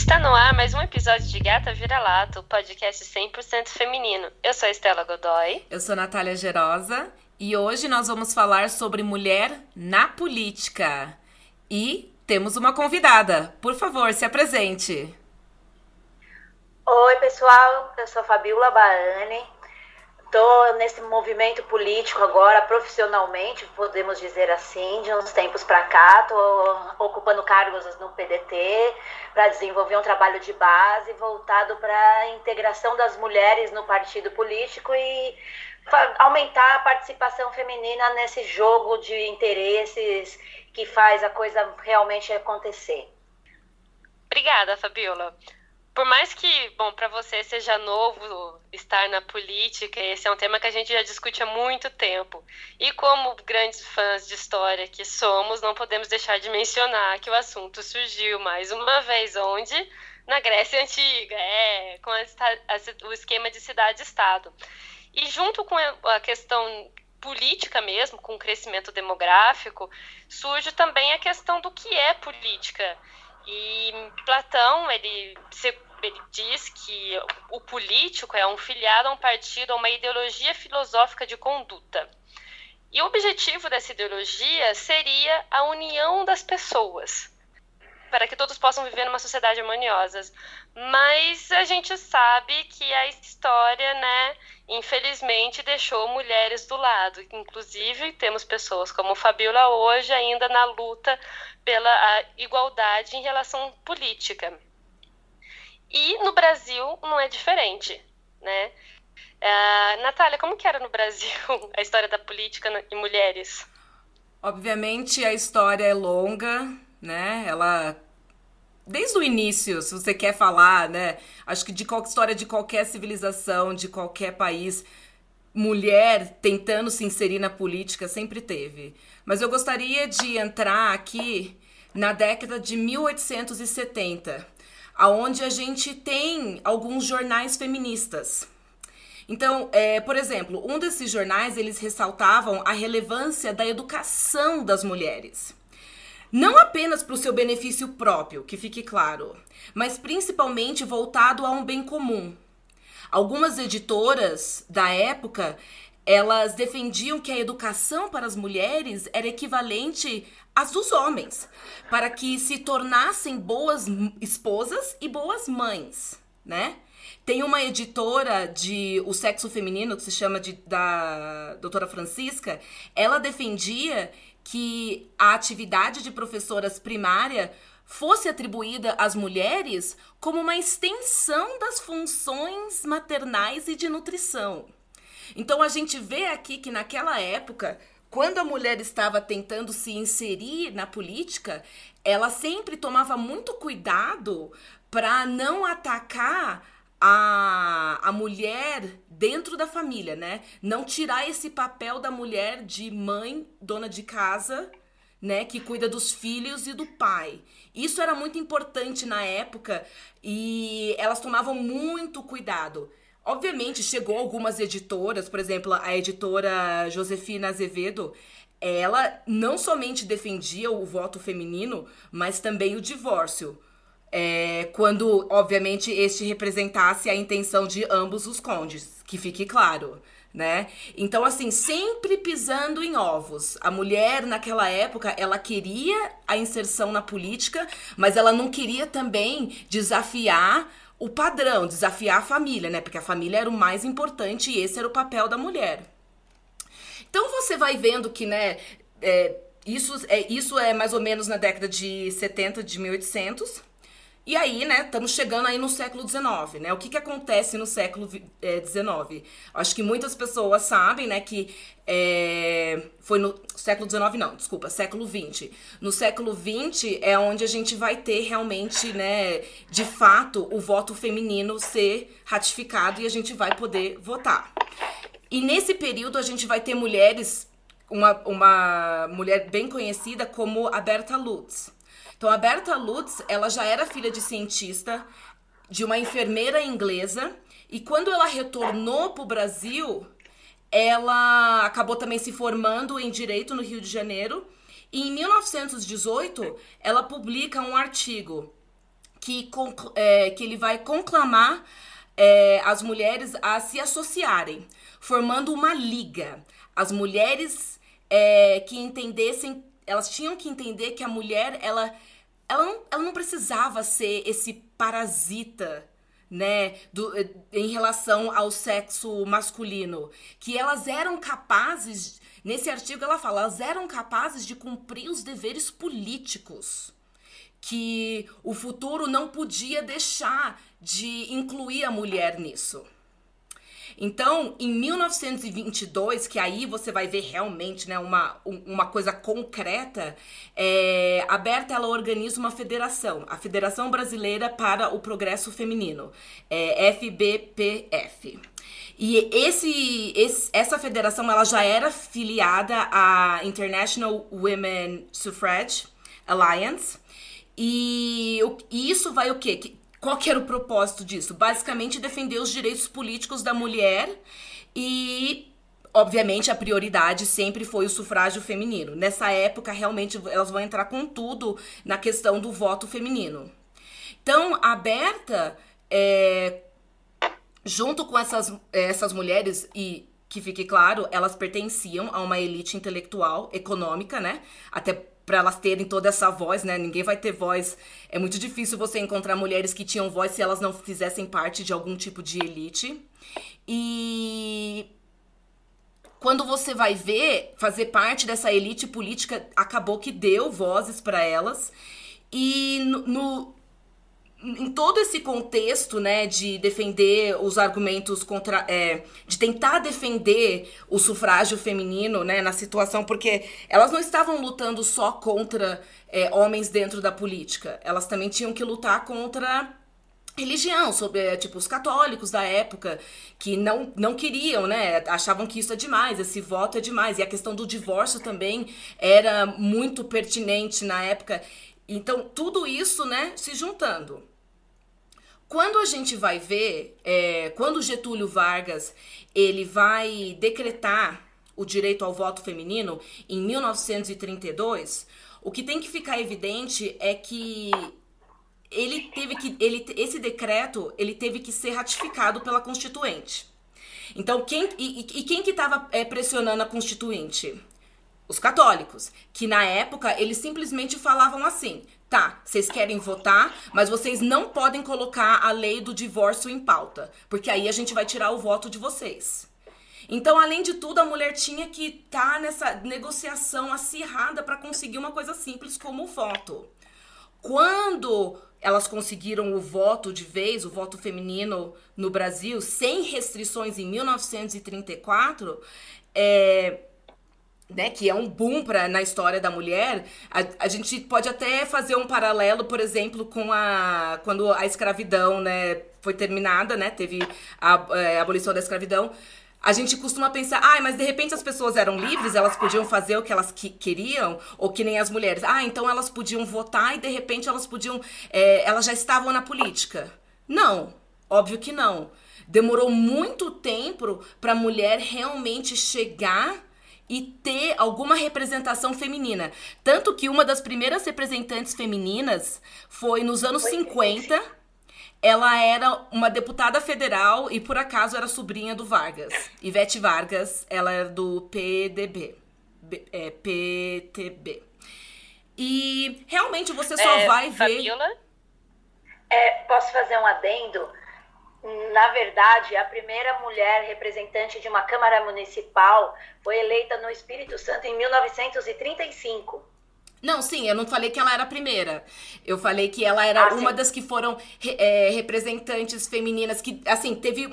Está no ar mais um episódio de Gata Vira-Lato, podcast 100% feminino. Eu sou a Estela Godoy. Eu sou Natália Gerosa e hoje nós vamos falar sobre mulher na política. E temos uma convidada. Por favor, se apresente. Oi, pessoal. Eu sou a Fabiola Baane. Estou nesse movimento político agora, profissionalmente, podemos dizer assim, de uns tempos para cá. Estou ocupando cargos no PDT para desenvolver um trabalho de base voltado para a integração das mulheres no partido político e aumentar a participação feminina nesse jogo de interesses que faz a coisa realmente acontecer. Obrigada, Fabiola. Por mais que, bom, para você seja novo estar na política, esse é um tema que a gente já discute há muito tempo. E como grandes fãs de história que somos, não podemos deixar de mencionar que o assunto surgiu mais uma vez onde? Na Grécia Antiga, é, com a, a, o esquema de cidade-estado. E junto com a questão política mesmo, com o crescimento demográfico, surge também a questão do que é política. E Platão, ele, ele diz que o político é um filiado a um partido, a uma ideologia filosófica de conduta. E o objetivo dessa ideologia seria a união das pessoas, para que todos possam viver numa sociedade harmoniosa. Mas a gente sabe que a história, né, infelizmente deixou mulheres do lado. Inclusive, temos pessoas como Fabiola hoje ainda na luta pela igualdade em relação política. E no Brasil não é diferente, né? Uh, Natália, como que era no Brasil a história da política e mulheres? Obviamente a história é longa, né? Ela desde o início, se você quer falar, né? Acho que de qualquer história de qualquer civilização, de qualquer país, mulher tentando se inserir na política sempre teve. Mas eu gostaria de entrar aqui na década de 1870, aonde a gente tem alguns jornais feministas. Então, é, por exemplo, um desses jornais eles ressaltavam a relevância da educação das mulheres. Não apenas para o seu benefício próprio, que fique claro, mas principalmente voltado a um bem comum. Algumas editoras da época, elas defendiam que a educação para as mulheres era equivalente às dos homens, para que se tornassem boas esposas e boas mães, né? Tem uma editora de O Sexo Feminino, que se chama de, da doutora Francisca, ela defendia que a atividade de professoras primária fosse atribuída às mulheres como uma extensão das funções maternais e de nutrição. Então a gente vê aqui que naquela época, quando a mulher estava tentando se inserir na política, ela sempre tomava muito cuidado para não atacar a, a mulher dentro da família, né? Não tirar esse papel da mulher de mãe, dona de casa, né, que cuida dos filhos e do pai. Isso era muito importante na época e elas tomavam muito cuidado. Obviamente, chegou algumas editoras, por exemplo, a editora Josefina Azevedo, ela não somente defendia o voto feminino, mas também o divórcio é, quando, obviamente, este representasse a intenção de ambos os condes, que fique claro. Né? Então, assim, sempre pisando em ovos. A mulher, naquela época, ela queria a inserção na política, mas ela não queria também desafiar o padrão, desafiar a família, né? Porque a família era o mais importante e esse era o papel da mulher. Então, você vai vendo que, né, é, isso, é, isso é mais ou menos na década de 70, de 1800, e aí, né, estamos chegando aí no século XIX, né? O que, que acontece no século XIX? É, Acho que muitas pessoas sabem, né, que é, foi no século XIX, não, desculpa, século XX. No século XX é onde a gente vai ter realmente, né, de fato, o voto feminino ser ratificado e a gente vai poder votar. E nesse período a gente vai ter mulheres, uma, uma mulher bem conhecida como a Berta Lutz. Então, a Berta Lutz, ela já era filha de cientista, de uma enfermeira inglesa, e quando ela retornou para o Brasil, ela acabou também se formando em direito no Rio de Janeiro. E em 1918, ela publica um artigo que, é, que ele vai conclamar é, as mulheres a se associarem, formando uma liga. As mulheres é, que entendessem, elas tinham que entender que a mulher, ela, ela, não, ela não precisava ser esse parasita né, do, em relação ao sexo masculino, que elas eram capazes, nesse artigo ela fala, elas eram capazes de cumprir os deveres políticos, que o futuro não podia deixar de incluir a mulher nisso. Então, em 1922, que aí você vai ver realmente né, uma, uma coisa concreta, é, a Berta ela organiza uma federação, a Federação Brasileira para o Progresso Feminino, é, FBPF. E esse, esse, essa federação ela já era filiada à International Women Suffrage Alliance. E, e isso vai o quê? Qual que era o propósito disso? Basicamente defender os direitos políticos da mulher e obviamente a prioridade sempre foi o sufrágio feminino. Nessa época, realmente elas vão entrar com tudo na questão do voto feminino. Então, a Berta, é, junto com essas, essas mulheres, e que fique claro, elas pertenciam a uma elite intelectual, econômica, né? Até para elas terem toda essa voz, né? Ninguém vai ter voz. É muito difícil você encontrar mulheres que tinham voz se elas não fizessem parte de algum tipo de elite. E quando você vai ver, fazer parte dessa elite política acabou que deu vozes para elas. E no, no, em todo esse contexto, né, de defender os argumentos contra, é, de tentar defender o sufrágio feminino, né, na situação, porque elas não estavam lutando só contra é, homens dentro da política, elas também tinham que lutar contra religião, sobre é, tipo os católicos da época que não, não queriam, né? Achavam que isso é demais, esse voto é demais. E a questão do divórcio também era muito pertinente na época. Então, tudo isso, né, se juntando. Quando a gente vai ver, é, quando Getúlio Vargas ele vai decretar o direito ao voto feminino em 1932, o que tem que ficar evidente é que ele teve que ele, esse decreto ele teve que ser ratificado pela Constituinte. Então quem e, e quem que estava é, pressionando a Constituinte? Os católicos, que na época eles simplesmente falavam assim: Tá, vocês querem votar, mas vocês não podem colocar a lei do divórcio em pauta, porque aí a gente vai tirar o voto de vocês. Então, além de tudo, a mulher tinha que estar tá nessa negociação acirrada para conseguir uma coisa simples como o voto. Quando elas conseguiram o voto de vez, o voto feminino no Brasil, sem restrições em 1934, é, né, que é um boom pra, na história da mulher, a, a gente pode até fazer um paralelo, por exemplo, com a quando a escravidão né, foi terminada, né, teve a, é, a abolição da escravidão. A gente costuma pensar, ah, mas de repente as pessoas eram livres, elas podiam fazer o que elas que, queriam, ou que nem as mulheres. Ah, então elas podiam votar e de repente elas podiam. É, elas já estavam na política. Não, óbvio que não. Demorou muito tempo para a mulher realmente chegar e ter alguma representação feminina. Tanto que uma das primeiras representantes femininas foi nos anos foi 50. Ela era uma deputada federal e por acaso era sobrinha do Vargas. Ivete Vargas, ela era do PDB. B, é, PTB. E realmente você só é, vai ver. Fabiola? É, posso fazer um adendo? Na verdade, a primeira mulher representante de uma Câmara Municipal foi eleita no Espírito Santo em 1935. Não, sim, eu não falei que ela era a primeira. Eu falei que ela era ah, uma sim. das que foram é, representantes femininas que, assim, teve.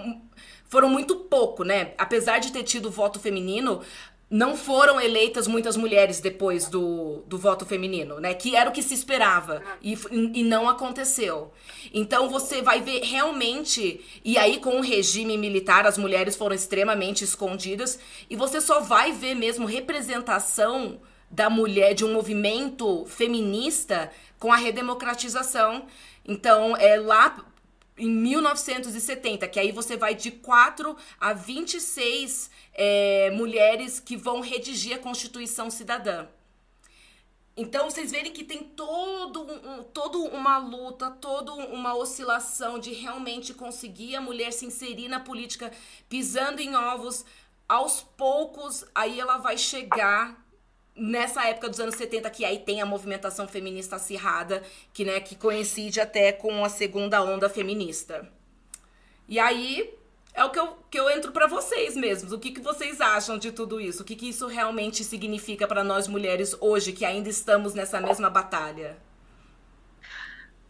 Foram muito pouco, né? Apesar de ter tido voto feminino, não foram eleitas muitas mulheres depois do, do voto feminino, né? Que era o que se esperava e, e não aconteceu. Então você vai ver realmente, e aí com o regime militar as mulheres foram extremamente escondidas e você só vai ver mesmo representação da mulher de um movimento feminista com a redemocratização. Então é lá em 1970, que aí você vai de 4 a 26 é, mulheres que vão redigir a Constituição Cidadã. Então, vocês verem que tem todo um, toda uma luta, toda uma oscilação de realmente conseguir a mulher se inserir na política, pisando em ovos, aos poucos, aí ela vai chegar nessa época dos anos 70 que aí tem a movimentação feminista acirrada, que né, que coincide até com a segunda onda feminista. E aí é o que eu, que eu entro para vocês mesmos. O que, que vocês acham de tudo isso? O que, que isso realmente significa para nós mulheres hoje que ainda estamos nessa mesma batalha?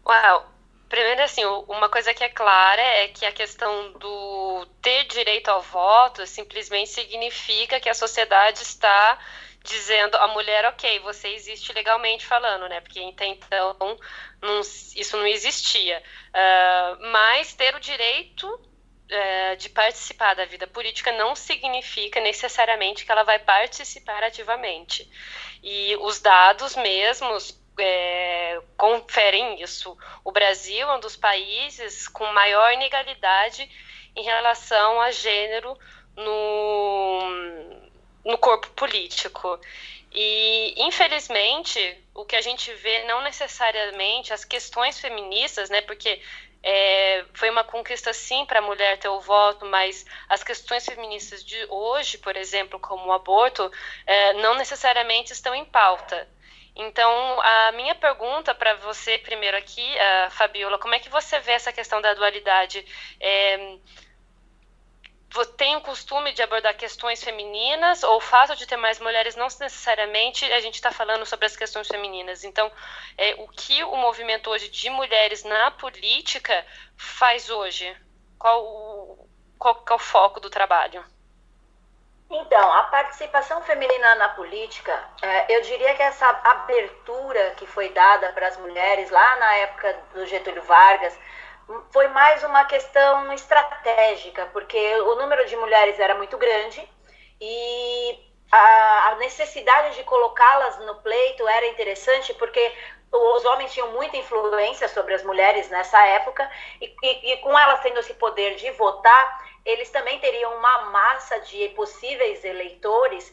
Uau! Primeiro, assim, uma coisa que é clara é que a questão do ter direito ao voto simplesmente significa que a sociedade está dizendo a mulher, ok, você existe legalmente falando, né? Porque até então não, isso não existia. Uh, mas ter o direito uh, de participar da vida política não significa necessariamente que ela vai participar ativamente. E os dados mesmos é, conferem isso. O Brasil é um dos países com maior inegalidade em relação a gênero no, no corpo político. E, infelizmente, o que a gente vê não necessariamente as questões feministas, né, porque é, foi uma conquista sim para a mulher ter o voto, mas as questões feministas de hoje, por exemplo, como o aborto, é, não necessariamente estão em pauta. Então, a minha pergunta para você primeiro aqui, Fabiola, como é que você vê essa questão da dualidade? É, tem o costume de abordar questões femininas ou o fato de ter mais mulheres não necessariamente a gente está falando sobre as questões femininas. Então, é, o que o movimento hoje de mulheres na política faz hoje? Qual, qual, qual é o foco do trabalho? Então, a participação feminina na política, é, eu diria que essa abertura que foi dada para as mulheres lá na época do Getúlio Vargas foi mais uma questão estratégica, porque o número de mulheres era muito grande e a, necessidade de colocá-las no pleito era interessante porque os homens tinham muita influência sobre as mulheres nessa época e, e, e com elas tendo esse poder de votar, eles também teriam uma massa de possíveis eleitores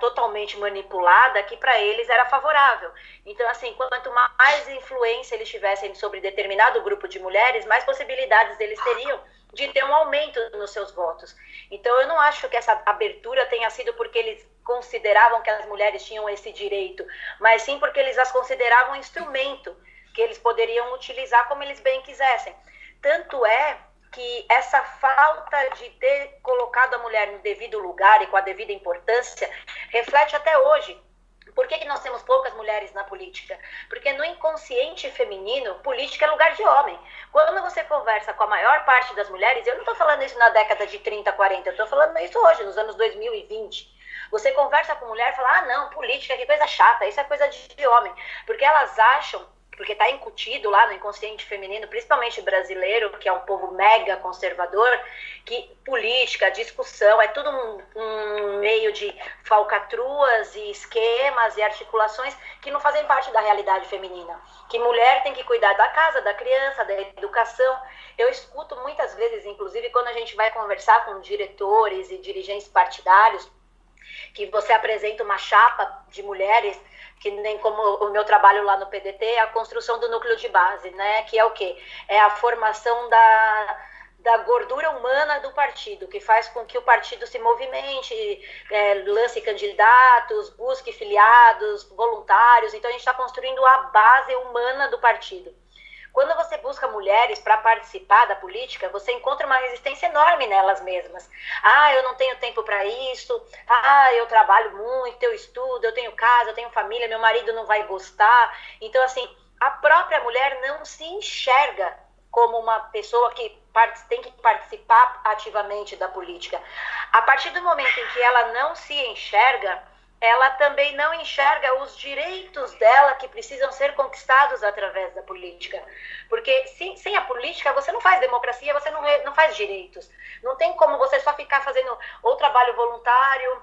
totalmente manipulada que para eles era favorável. Então, assim, quanto mais influência eles tivessem sobre determinado grupo de mulheres, mais possibilidades eles teriam de ter um aumento nos seus votos. Então, eu não acho que essa abertura tenha sido porque eles consideravam que as mulheres tinham esse direito, mas sim porque eles as consideravam um instrumento que eles poderiam utilizar como eles bem quisessem. Tanto é que essa falta de ter colocado a mulher no devido lugar e com a devida importância reflete até hoje. Por que, que nós temos poucas mulheres na política? Porque no inconsciente feminino, política é lugar de homem. Quando você conversa com a maior parte das mulheres, eu não estou falando isso na década de 30, 40, eu estou falando isso hoje, nos anos 2020. Você conversa com mulher e fala: ah, não, política, que coisa chata, isso é coisa de homem. Porque elas acham porque está incutido lá no inconsciente feminino, principalmente brasileiro, que é um povo mega conservador, que política, discussão, é tudo um, um, meio de falcatruas e esquemas e articulações que não fazem parte da realidade feminina. Que mulher tem que cuidar da casa, da criança, da educação. Eu escuto muitas vezes, inclusive, quando a gente vai conversar com diretores e dirigentes partidários, que você apresenta uma chapa de mulheres que nem como o meu trabalho lá no PDT, é a construção do núcleo de base, né? Que é o quê? É a formação da, da gordura humana do partido, que faz com que o partido se movimente, é, lance candidatos, busque filiados, voluntários. Então, a gente está construindo a base humana do partido. Quando você busca mulheres para participar da política, você encontra uma resistência enorme nelas mesmas. Ah, eu não tenho tempo para isso. Ah, eu trabalho muito, eu estudo, eu tenho casa, eu tenho família, meu marido não vai gostar. Então, assim, a própria mulher não se enxerga como uma pessoa que tem que participar ativamente da política. A partir do momento em que ela não se enxerga, ela também não enxerga os direitos dela que precisam ser conquistados através da política. Porque sem, sem a política você não faz democracia, você não, não faz direitos. Não tem como você só ficar fazendo ou trabalho voluntário,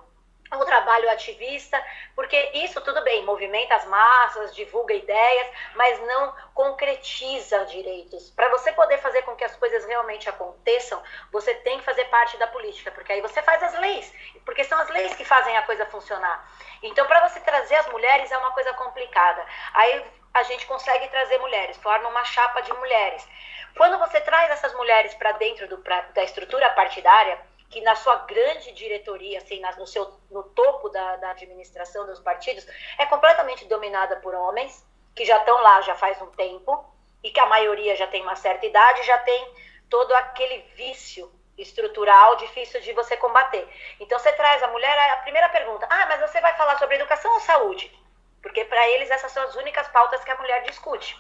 o trabalho ativista, porque isso tudo bem, movimenta as massas, divulga ideias, mas não concretiza direitos. Para você poder fazer com que as coisas realmente aconteçam, você tem que fazer parte da política, porque aí você faz as leis, porque são as leis que fazem a coisa funcionar. Então, para você trazer as mulheres é uma coisa complicada. Aí a gente consegue trazer mulheres, forma uma chapa de mulheres. Quando você traz essas mulheres para dentro do, pra, da estrutura partidária, que na sua grande diretoria, assim, no, seu, no topo da, da administração dos partidos, é completamente dominada por homens, que já estão lá já faz um tempo, e que a maioria já tem uma certa idade, já tem todo aquele vício estrutural difícil de você combater. Então você traz a mulher, a primeira pergunta: ah, mas você vai falar sobre educação ou saúde? Porque para eles essas são as únicas pautas que a mulher discute.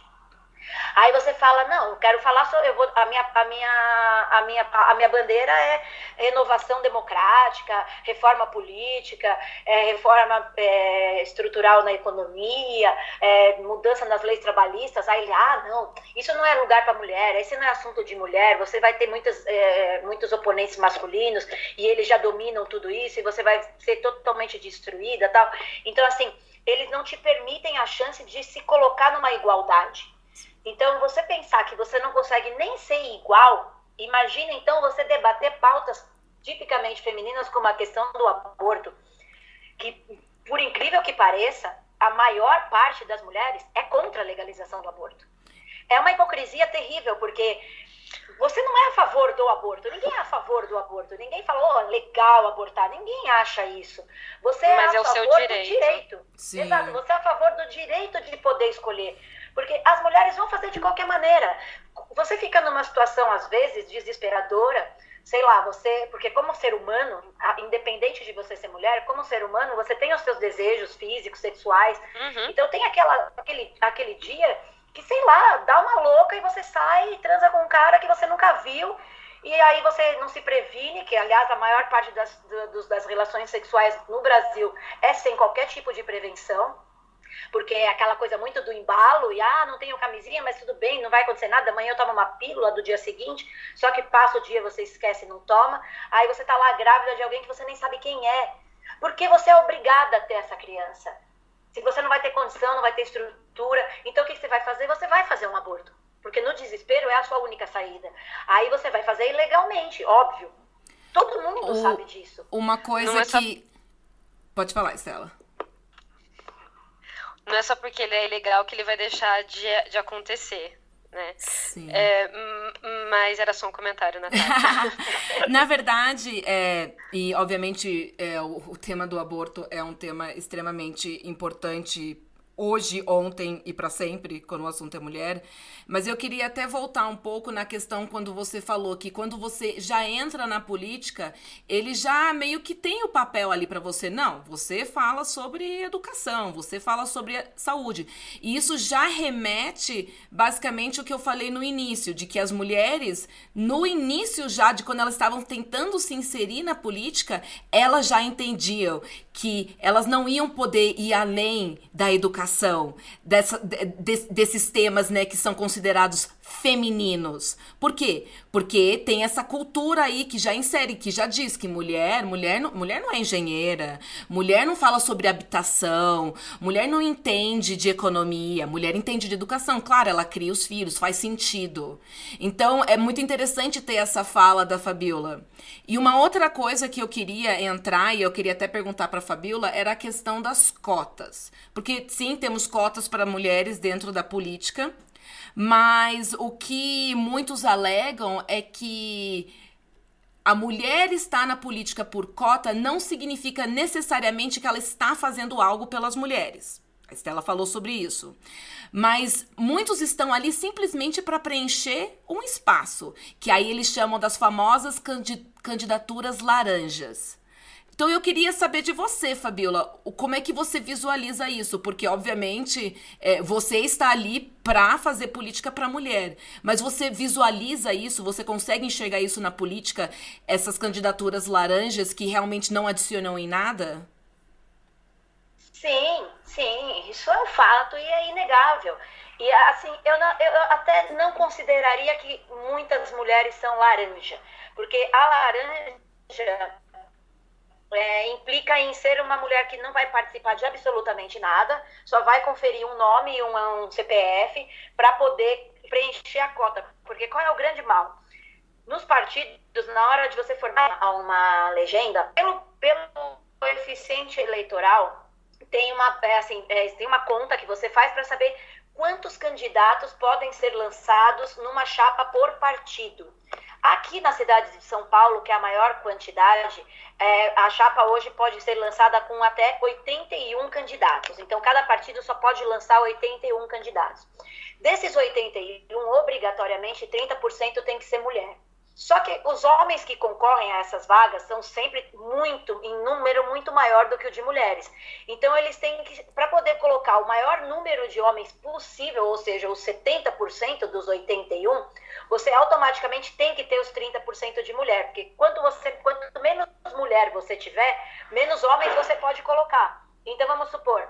Aí você fala, não, eu quero falar sobre, eu vou, a minha, a minha, a minha, a minha bandeira é renovação democrática, reforma política, é, reforma é, estrutural na economia, é, mudança nas leis trabalhistas. Aí ele, ah, não, isso não é lugar para mulher, esse não é assunto de mulher. Você vai ter muitos, é, muitos oponentes masculinos e eles já dominam tudo isso e você vai ser totalmente destruída, tal. Então assim, eles não te permitem a chance de se colocar numa igualdade. Então, você pensar que você não consegue nem ser igual, imagina então você debater pautas tipicamente femininas, como a questão do aborto, que, por incrível que pareça, a maior parte das mulheres é contra a legalização do aborto. É uma hipocrisia terrível, porque você não é a favor do aborto, ninguém é a favor do aborto, ninguém falou oh, legal abortar, ninguém acha isso. Você é Mas a é favor direito. do direito. Sim. Exato, você é a favor do direito de poder escolher. Porque as mulheres vão fazer de qualquer maneira. Você fica numa situação, às vezes, desesperadora, sei lá, você, porque como ser humano, independente de você ser mulher, como ser humano, você tem os seus desejos físicos, sexuais. Uhum. Então tem aquela, aquele, aquele dia que, sei lá, dá uma louca e você sai e transa com um cara que você nunca viu. E aí você não se previne, que aliás a maior parte das, das relações sexuais no Brasil é sem qualquer tipo de prevenção porque é aquela coisa muito do embalo, e ah, não tenho camisinha, mas tudo bem, não vai acontecer nada, amanhã eu tomo uma pílula do dia seguinte, só que passa o dia, você esquece e não toma, aí você tá lá grávida de alguém que você nem sabe quem é, porque você é obrigada a ter essa criança. Se você não vai ter condição, não vai ter estrutura, então o que você vai fazer? Você vai fazer um aborto. Porque no desespero é a sua única saída. Aí você vai fazer ilegalmente, óbvio. Todo mundo O- sabe disso. Uma coisa é só- que. Pode falar, Estela. Não é só porque ele é ilegal que ele vai deixar de, de acontecer, né? Sim. É, hum, mas era só um comentário, Natália. Na verdade, é, e obviamente é, o, o tema do aborto é um tema extremamente importante hoje, ontem e para sempre, quando o assunto é mulher. Mas eu queria até voltar um pouco na questão quando você falou que quando você já entra na política, ele já meio que tem o papel ali para você. Não, você fala sobre educação, você fala sobre saúde. E isso já remete basicamente o que eu falei no início, de que as mulheres, no início já, de quando elas estavam tentando se inserir na política, elas já entendiam que elas não iam poder ir além da educação, dessa, de- de- desses temas né, que são considerados femininos. Por quê? Porque tem essa cultura aí que já insere, que já diz que mulher, mulher mulher não é engenheira, mulher não fala sobre habitação, mulher não entende de economia, mulher entende de educação. Claro, ela cria os filhos, faz sentido. Então é muito interessante ter essa fala da Fabiola. E uma outra coisa que eu queria entrar, e eu queria até perguntar para Fabiola, era a questão das cotas. Porque sim, temos cotas para mulheres dentro da política, mas o que muitos alegam é que a mulher estar na política por cota não significa necessariamente que ela está fazendo algo pelas mulheres. A Estela falou sobre isso. Mas muitos estão ali simplesmente para preencher um espaço, que aí eles chamam das famosas candi- candidaturas laranjas. Então eu queria saber de você, Fabiola, como é que você visualiza isso? Porque, obviamente, é, você está ali para fazer política para mulher. Mas você visualiza isso? Você consegue enxergar isso na política? Essas candidaturas laranjas que realmente não adicionam em nada? Sim, sim, isso é um fato e é inegável. E assim, eu, não- eu até não consideraria que muitas mulheres são laranja, porque a laranja é, implica em ser uma mulher que não vai participar de absolutamente nada, só vai conferir um nome e um, um CPF para poder preencher a cota. Porque qual é o grande mal? Nos partidos, na hora de você formar uma legenda, pelo, pelo coeficiente eleitoral, tem uma, é, assim, é, tem uma conta que você faz para saber quantos candidatos podem ser lançados numa chapa por partido. Aqui na cidade de São Paulo, que é a maior quantidade, é, a chapa hoje pode ser lançada com até 81 candidatos. Então, cada partido só pode lançar 81 candidatos. Desses 81, obrigatoriamente, 30% tem que ser mulher. Só que os homens que concorrem a essas vagas são sempre muito, em número muito maior do que o de mulheres. Então, eles têm que, para poder colocar o maior número de homens possível, ou seja, os 70% dos 81, você automaticamente tem que ter os 30% de mulher. Porque quanto, você, quanto menos mulher você tiver, menos homens você pode colocar. Então, vamos supor,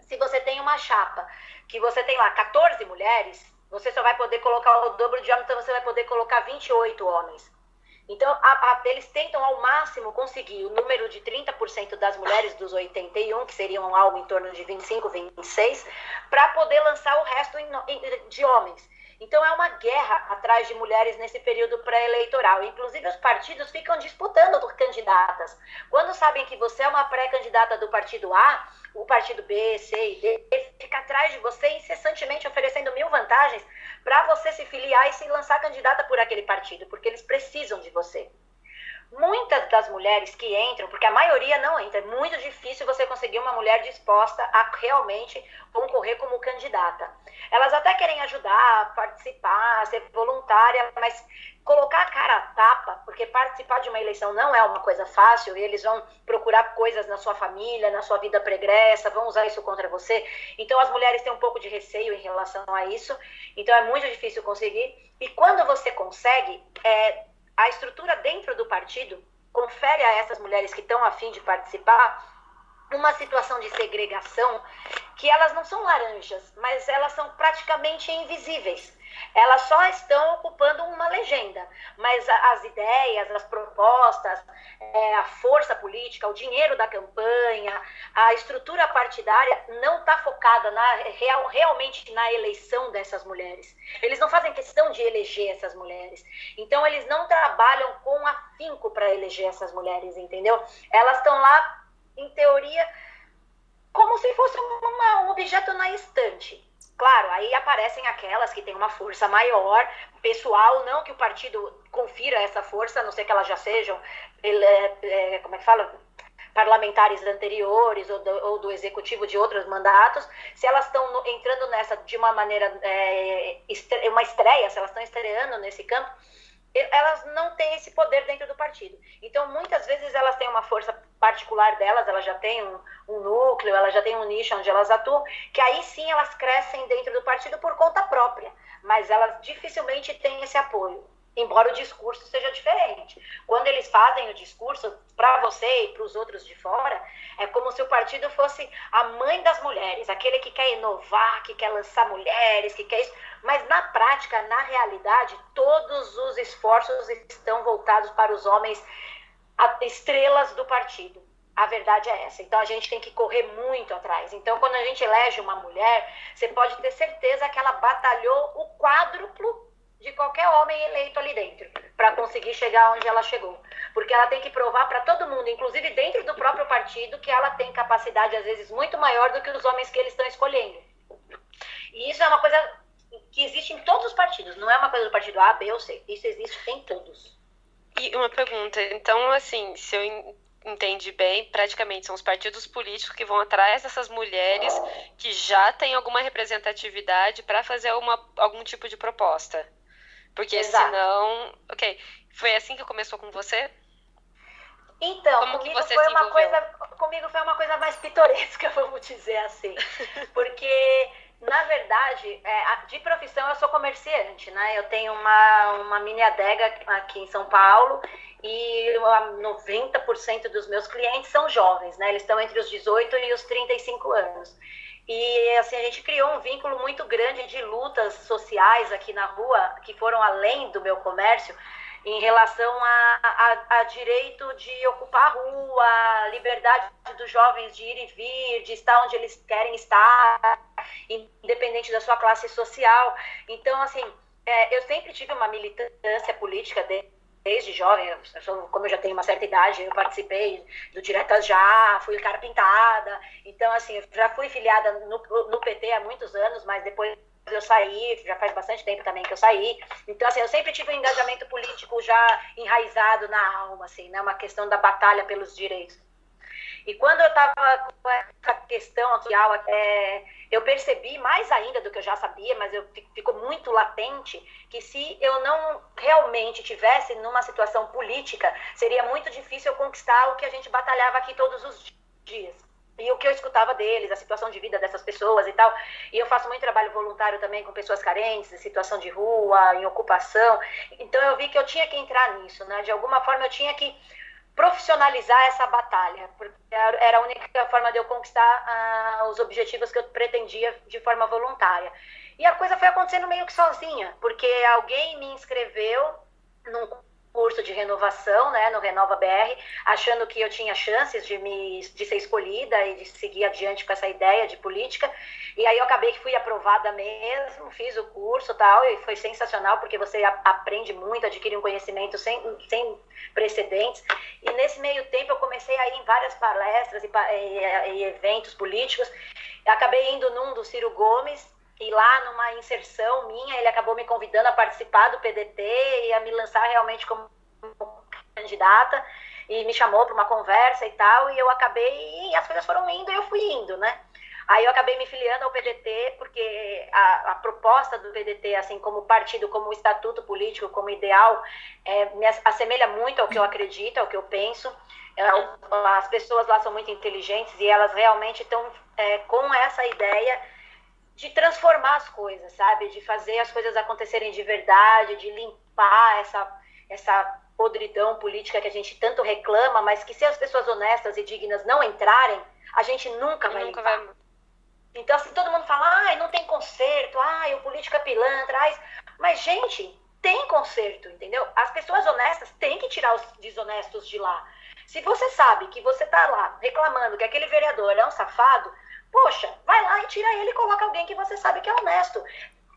se você tem uma chapa que você tem lá 14 mulheres, você só vai poder colocar o dobro de homens, então você vai poder colocar 28 homens. Então, a, a, eles tentam ao máximo conseguir o número de 30% das mulheres dos 81, que seriam algo em torno de 25, 26, para poder lançar o resto em, em, de homens. Então é uma guerra atrás de mulheres nesse período pré-eleitoral. Inclusive os partidos ficam disputando candidatas. Quando sabem que você é uma pré-candidata do partido A, o partido B, C e D fica atrás de você incessantemente oferecendo mil vantagens para você se filiar e se lançar candidata por aquele partido, porque eles precisam de você. Muitas das mulheres que entram, porque a maioria não entra, é muito difícil você conseguir uma mulher disposta a realmente concorrer como candidata. Elas até querem ajudar, participar, ser voluntária, mas colocar a cara a tapa, porque participar de uma eleição não é uma coisa fácil, e eles vão procurar coisas na sua família, na sua vida pregressa, vão usar isso contra você. Então as mulheres têm um pouco de receio em relação a isso, então é muito difícil conseguir. E quando você consegue, é, a estrutura dentro do partido confere a essas mulheres que estão afim de participar uma situação de segregação que elas não são laranjas, mas elas são praticamente invisíveis. Elas só estão ocupando uma legenda, mas as ideias, as propostas, é, a força política, o dinheiro da campanha, a estrutura partidária não está focada na, real, realmente na eleição dessas mulheres. Eles não fazem questão de eleger essas mulheres. Então, eles não trabalham com afinco para eleger essas mulheres, entendeu? Elas estão lá, em teoria, como se fosse uma, um objeto na estante Claro, aí aparecem aquelas que têm uma força maior, pessoal, não que o partido confira essa força, a não ser que elas já sejam, é, é, como é que fala? parlamentares anteriores ou do, ou do, executivo de outros mandatos, se elas estão entrando nessa de uma maneira, é, uma estreia, se elas estão estreando nesse campo, elas não têm esse poder dentro do partido. Então, muitas vezes elas têm uma força particular delas, elas já têm um, um, núcleo, elas já têm um nicho onde elas atuam, que aí sim elas crescem dentro do partido por conta própria, mas elas dificilmente têm esse apoio embora o discurso seja diferente. Quando eles fazem o discurso para você e para os outros de fora, é como se o partido fosse a mãe das mulheres, aquele que quer inovar, que quer lançar mulheres, que quer isso. Mas na prática, na realidade, todos os esforços estão voltados para os homens estrelas do partido. A verdade é essa. Então a gente tem que correr muito atrás. Então, quando a gente elege uma mulher, você pode ter certeza que ela batalhou o quádruplo de qualquer homem eleito ali dentro, para conseguir chegar onde ela chegou. Porque ela tem que provar para todo mundo, inclusive dentro do próprio partido, que ela tem capacidade, às vezes, muito maior do que os homens que eles estão escolhendo. E isso é uma coisa que existe em todos os partidos, não é uma coisa do partido A, B ou C. Isso existe em todos. E uma pergunta, então, assim, se eu entendi bem, praticamente são os partidos políticos que vão atrás dessas mulheres que já têm alguma representatividade para fazer uma, algum tipo de proposta. Porque Exato. senão. Ok. Foi assim que começou com você? Então, Como comigo foi uma coisa. Comigo foi uma coisa mais pitoresca, vamos dizer assim. Porque, na verdade, é, de profissão eu sou comerciante, né? Eu tenho uma, uma mini adega aqui em São Paulo e 90% dos meus clientes são jovens, né? Eles estão entre os 18 e os 35 anos. E assim, a gente criou um vínculo muito grande de lutas sociais aqui na rua, que foram além do meu comércio, em relação a, a, a, direito de ocupar a rua, liberdade dos jovens de ir e vir, de estar onde eles querem estar, independente da sua classe social. Então, assim, é, eu sempre tive uma militância política desde jovem, eu sou, como eu já tenho uma certa idade, eu participei do Diretas Já, fui cara pintada, então assim, já fui filiada no, no PT há muitos anos, mas depois eu saí, já faz bastante tempo também que eu saí. Então, assim, eu sempre tive um engajamento político já enraizado na alma, assim, né? Uma questão da batalha pelos direitos. E quando eu estava com essa questão social, é, eu percebi mais ainda do que eu já sabia, mas eu, ficou muito latente, que se eu não realmente tivesse numa situação política, seria muito difícil eu conquistar o que a gente batalhava aqui todos os dias. E o que eu escutava deles, a situação de vida dessas pessoas e tal. E eu faço muito trabalho voluntário também com pessoas carentes, em situação de rua, em ocupação. Então eu vi que eu tinha que entrar nisso, né? De alguma forma eu tinha que profissionalizar essa batalha, porque era a única forma de eu conquistar uh, os objetivos que eu pretendia de forma voluntária. E a coisa foi acontecendo meio que sozinha, porque alguém me inscreveu num curso de renovação, né, no Renova BR, achando que eu tinha chances de me de ser escolhida e de seguir adiante com essa ideia de política. E aí eu acabei que fui aprovada mesmo, fiz o curso tal, e foi sensacional, porque você aprende muito, adquire um conhecimento sem, sem precedentes. E nesse meio tempo eu comecei a ir em várias palestras e, e, e eventos políticos. Acabei indo num do Ciro Gomes, e lá numa inserção minha, ele acabou me convidando a participar do PDT e a me lançar realmente como candidata e me chamou para uma conversa e tal, e eu acabei, e as coisas foram indo e eu fui indo, né? Aí eu acabei me filiando ao PDT, porque a, a, proposta do PDT, assim como partido, como estatuto político, como ideal, é, me assemelha muito ao que eu acredito, ao que eu penso. É, as pessoas lá são muito inteligentes e elas realmente estão é, com essa ideia de transformar as coisas, sabe? De fazer as coisas acontecerem de verdade, de limpar essa, essa podridão política que a gente tanto reclama, mas que se as pessoas honestas e dignas não entrarem, a gente nunca vai nunca limpar. Vai então, assim, todo mundo fala, ai, não tem conserto, ai, o político é pilantra, ai. Mas, gente, tem conserto, entendeu? As pessoas honestas têm que tirar os desonestos de lá. Se você sabe que você tá lá reclamando que aquele vereador é um safado, poxa, vai lá e tira ele e coloca alguém que você sabe que é honesto.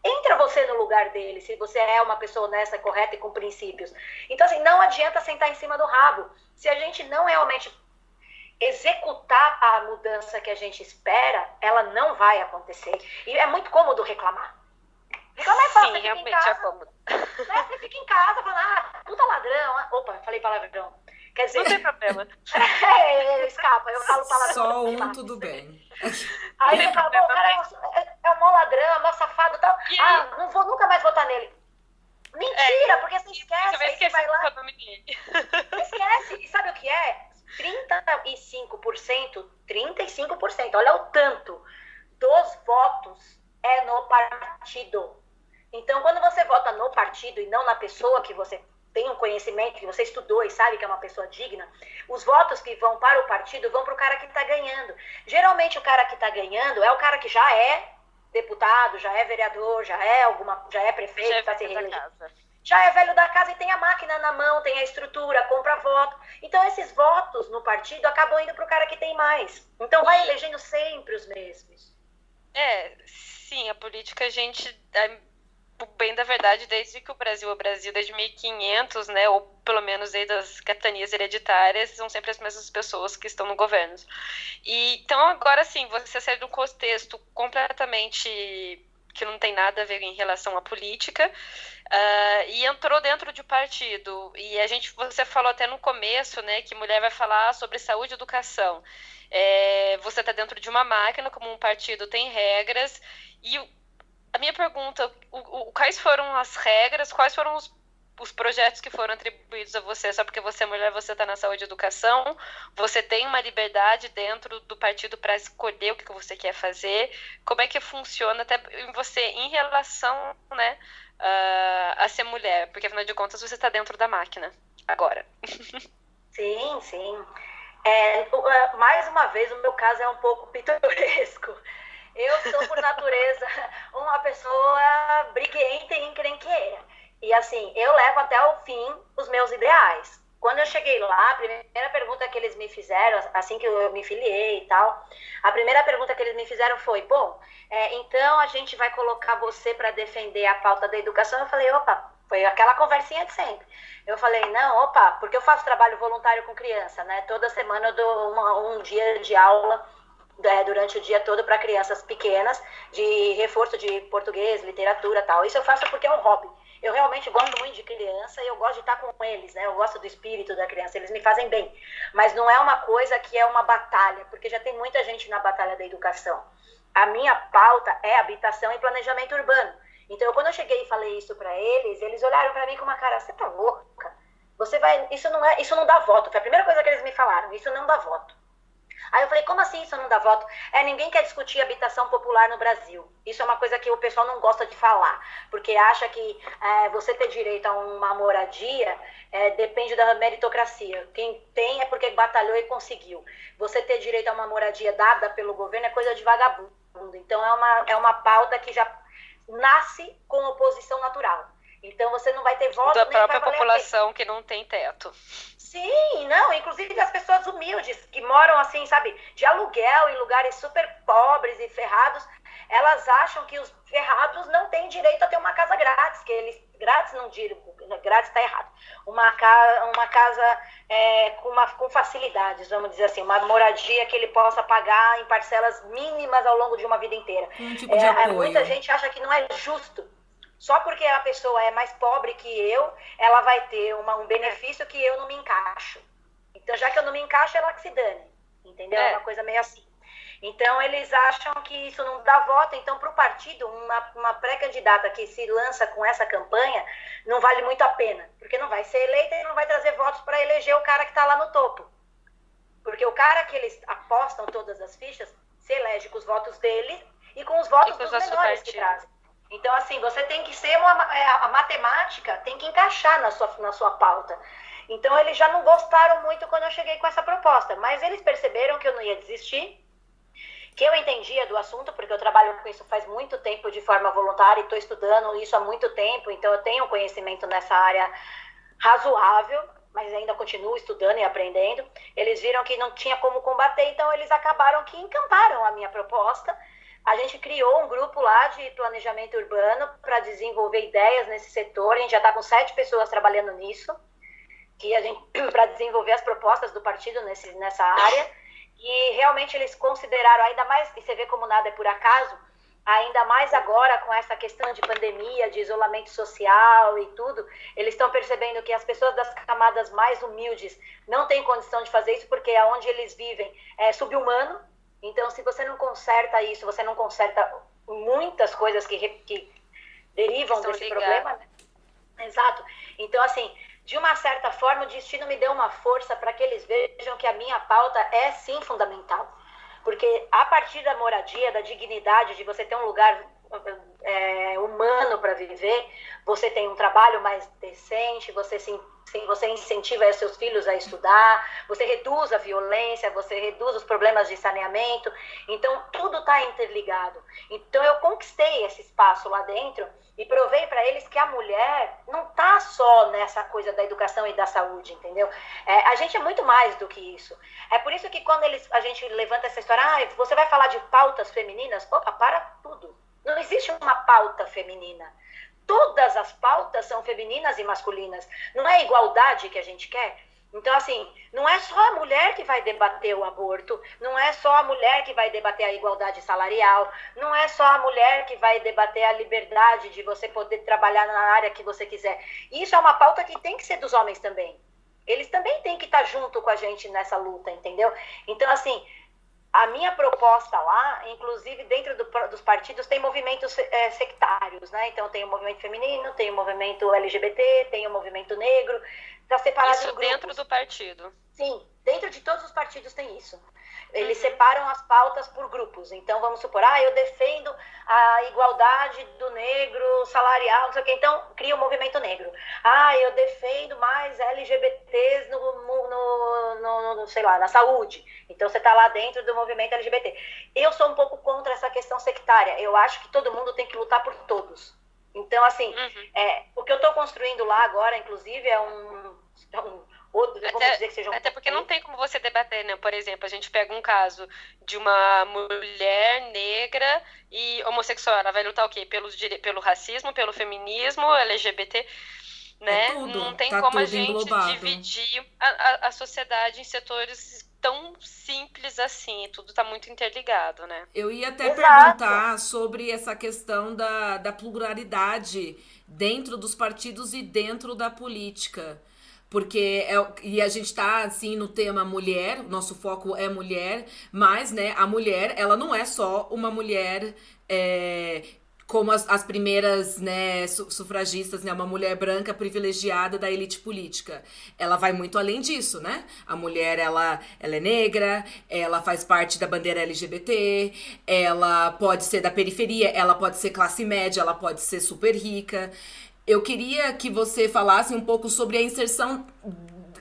Entra você no lugar dele, se você é uma pessoa honesta, correta e com princípios. Então, assim, não adianta sentar em cima do rabo. Se a gente não realmente executar a mudança que a gente espera, ela não vai acontecer. E é muito cômodo reclamar. Reclamar é fácil, Sim, realmente casa, é cômodo. Né? Você fica em casa falando, ah, puta ladrão. Ah, opa, falei palavrão. Quer dizer, não tem problema. é, escapa, eu falo palavrão. Só um, tudo bem. Aí você fala, o cara é, é um ladrão, é um safado e tal. Ah, não vou nunca mais votar nele. Mentira, é, porque você esquece. Você vai lá. O nome dele. Esquece. E sabe o que é? 35%, 35%, olha o tanto dos votos é no partido. Então, quando você vota no partido e não na pessoa que você tem um conhecimento, que você estudou e sabe que é uma pessoa digna, os votos que vão para o partido vão para o cara que está ganhando. Geralmente, o cara que está ganhando é o cara que já é deputado, já é vereador, já é alguma, já é prefeito, está se reelegendo já é velho da casa e tem a máquina na mão, tem a estrutura, compra voto. Então, esses votos no partido acabam indo para o cara que tem mais. Então, vai elegendo sempre os mesmos. É, sim, a política a gente, é, bem da verdade, desde que o Brasil é o Brasil, desde 1500, né, ou pelo menos desde as capitanias hereditárias, são sempre as mesmas pessoas que estão no governo. E, então, agora sim, você sai de um contexto completamente que não tem nada a ver em relação à política, uh, e entrou dentro de partido. E a gente, você falou até no começo, né, que mulher vai falar sobre saúde e educação. É, você está dentro de uma máquina, como um partido tem regras, e a minha pergunta, o, o, quais foram as regras, quais foram os os projetos que foram atribuídos a você só porque você é mulher, você está na saúde e educação, você tem uma liberdade dentro do partido para escolher o que você quer fazer, como é que funciona até você em relação né, uh, a ser mulher, porque afinal de contas você está dentro da máquina agora. Sim, sim. É, é, mais uma vez, o meu caso é um pouco pitoresco. Eu sou, por natureza, uma pessoa briguenta e encrenqueira. E assim, eu levo até o fim os meus ideais. Quando eu cheguei lá, a primeira pergunta que eles me fizeram, assim que eu me filiei e tal, a primeira pergunta que eles me fizeram foi: Bom, é, então a gente vai colocar você para defender a pauta da educação. Eu falei: opa, Foi aquela conversinha de sempre. Eu falei, não, opa, porque eu faço trabalho voluntário com criança, né? Toda semana eu dou uma, um dia de aula durante o dia todo para crianças pequenas, de reforço de português, literatura tal. Isso eu faço porque é um hobby. Eu realmente gosto muito de criança e eu gosto de estar com eles, né? Eu gosto do espírito da criança, eles me fazem bem. Mas não é uma coisa que é uma batalha, porque já tem muita gente na batalha da educação. A minha pauta é habitação e planejamento urbano. Então, quando eu cheguei e falei isso para eles, eles olharam para mim com uma cara, você tá louca? Você vai, isso não é, isso não dá voto. Foi a primeira coisa que eles me falaram, isso não dá voto. Aí eu falei, como assim isso não dá voto? É, ninguém quer discutir habitação popular no Brasil. Isso é uma coisa que o pessoal não gosta de falar, porque acha que é, você ter direito a uma moradia é, depende da meritocracia. Quem tem é porque batalhou e conseguiu. Você ter direito a uma moradia dada pelo governo é coisa de vagabundo. Então é uma, é uma pauta que já nasce com oposição natural. Então você não vai ter voto da própria população que não tem teto. Sim, não, inclusive as pessoas humildes que moram assim, sabe, de aluguel em lugares super pobres e ferrados, elas acham que os ferrados não têm direito a ter uma casa grátis, que eles grátis não digo, grátis está errado. Uma casa, uma casa é, com, uma, com facilidades, vamos dizer assim, uma moradia que ele possa pagar em parcelas mínimas ao longo de uma vida inteira. Um tipo de é, apoio. Muita gente acha que não é justo só porque a pessoa é mais pobre que eu, ela vai ter uma, um benefício que eu não me encaixo. Então, já que eu não me encaixo, ela que se dane. Entendeu? É, é uma coisa meio assim. Então, eles acham que isso não dá voto. Então, para o partido, uma, uma pré-candidata que se lança com essa campanha não vale muito a pena. Porque não vai ser eleita e não vai trazer votos para eleger o cara que está lá no topo. Porque o cara que eles apostam todas as fichas se elege com os votos dele e com os votos dos menores que trazem. Então, assim, você tem que ser uma. É, a matemática tem que encaixar na sua, na sua pauta. Então, eles já não gostaram muito quando eu cheguei com essa proposta, mas eles perceberam que eu não ia desistir, que eu entendia do assunto, porque eu trabalho com isso faz muito tempo de forma voluntária e estou estudando isso há muito tempo, então eu tenho conhecimento nessa área razoável, mas ainda continuo estudando e aprendendo. Eles viram que não tinha como combater, então eles acabaram que encamparam a minha proposta a gente criou um grupo lá de planejamento urbano para desenvolver ideias nesse setor. A gente já está com sete pessoas trabalhando nisso, que a gente para desenvolver as propostas do partido nesse, nessa área. E realmente eles consideraram ainda mais, e você vê como nada é por acaso, ainda mais agora com essa questão de pandemia, de isolamento social e tudo, eles estão percebendo que as pessoas das camadas mais humildes não têm condição de fazer isso porque aonde eles vivem é subhumano então, se você não conserta isso, você não conserta muitas coisas que, que derivam desse ligadas. problema. Né? Exato. Então, assim, de uma certa forma, o destino me deu uma força para que eles vejam que a minha pauta é sim fundamental. Porque a partir da moradia, da dignidade, de você ter um lugar é, humano para viver, você tem um trabalho mais decente, você se você incentiva seus filhos a estudar, você reduz a violência, você reduz os problemas de saneamento. Então, tudo está interligado. Então, eu conquistei esse espaço lá dentro e provei para eles que a mulher não está só nessa coisa da educação e da saúde, entendeu? É, a gente é muito mais do que isso. É por isso que quando eles, a gente levanta essa história, ah, você vai falar de pautas femininas? Opa, para tudo. Não existe uma pauta feminina todas as pautas são femininas e masculinas. Não é igualdade que a gente quer? Então, assim, não é só a mulher que vai debater o aborto, não é só a mulher que vai debater a igualdade salarial, não é só a mulher que vai debater a liberdade de você poder trabalhar na área que você quiser. Isso é uma pauta que tem que ser dos homens também. Eles também têm que estar junto com a gente nessa luta, entendeu? Então, assim, a minha proposta lá, inclusive dentro do, dos partidos, tem movimentos é, sectários, né? Então tem o movimento feminino, tem o movimento LGBT, tem o movimento negro, está separado isso em grupos. dentro do partido. Sim, dentro de todos os partidos tem isso. Eles uhum. separam as pautas por grupos. Então, vamos supor, ah, eu defendo a igualdade do negro salarial, não sei o quê. Então, cria o um movimento negro. Ah, eu defendo mais LGBTs no, no, no, no sei lá, na saúde. Então, você está lá dentro do movimento LGBT. Eu sou um pouco contra essa questão sectária. Eu acho que todo mundo tem que lutar por todos. Então, assim, uhum. é, o que eu estou construindo lá agora, inclusive, é um, é um Ou vamos até, dizer que sejam. Até porque não tem como você debater, né? Por exemplo, a gente pega um caso de uma mulher negra e homossexual. Ela vai lutar o quê? Pelo, pelo racismo, pelo feminismo, LGBT. Né? É tudo, não tem tá como a gente englobado. dividir a, a, a sociedade em setores tão simples assim, tudo está muito interligado, né? Eu ia até Exato. perguntar sobre essa questão da, da pluralidade dentro dos partidos e dentro da política. Porque é, e a gente está assim no tema mulher, nosso foco é mulher, mas né, a mulher, ela não é só uma mulher é, como as, as primeiras né, sufragistas, né, uma mulher branca privilegiada da elite política. Ela vai muito além disso, né? A mulher, ela, ela é negra, ela faz parte da bandeira LGBT, ela pode ser da periferia, ela pode ser classe média, ela pode ser super rica. Eu queria que você falasse um pouco sobre a inserção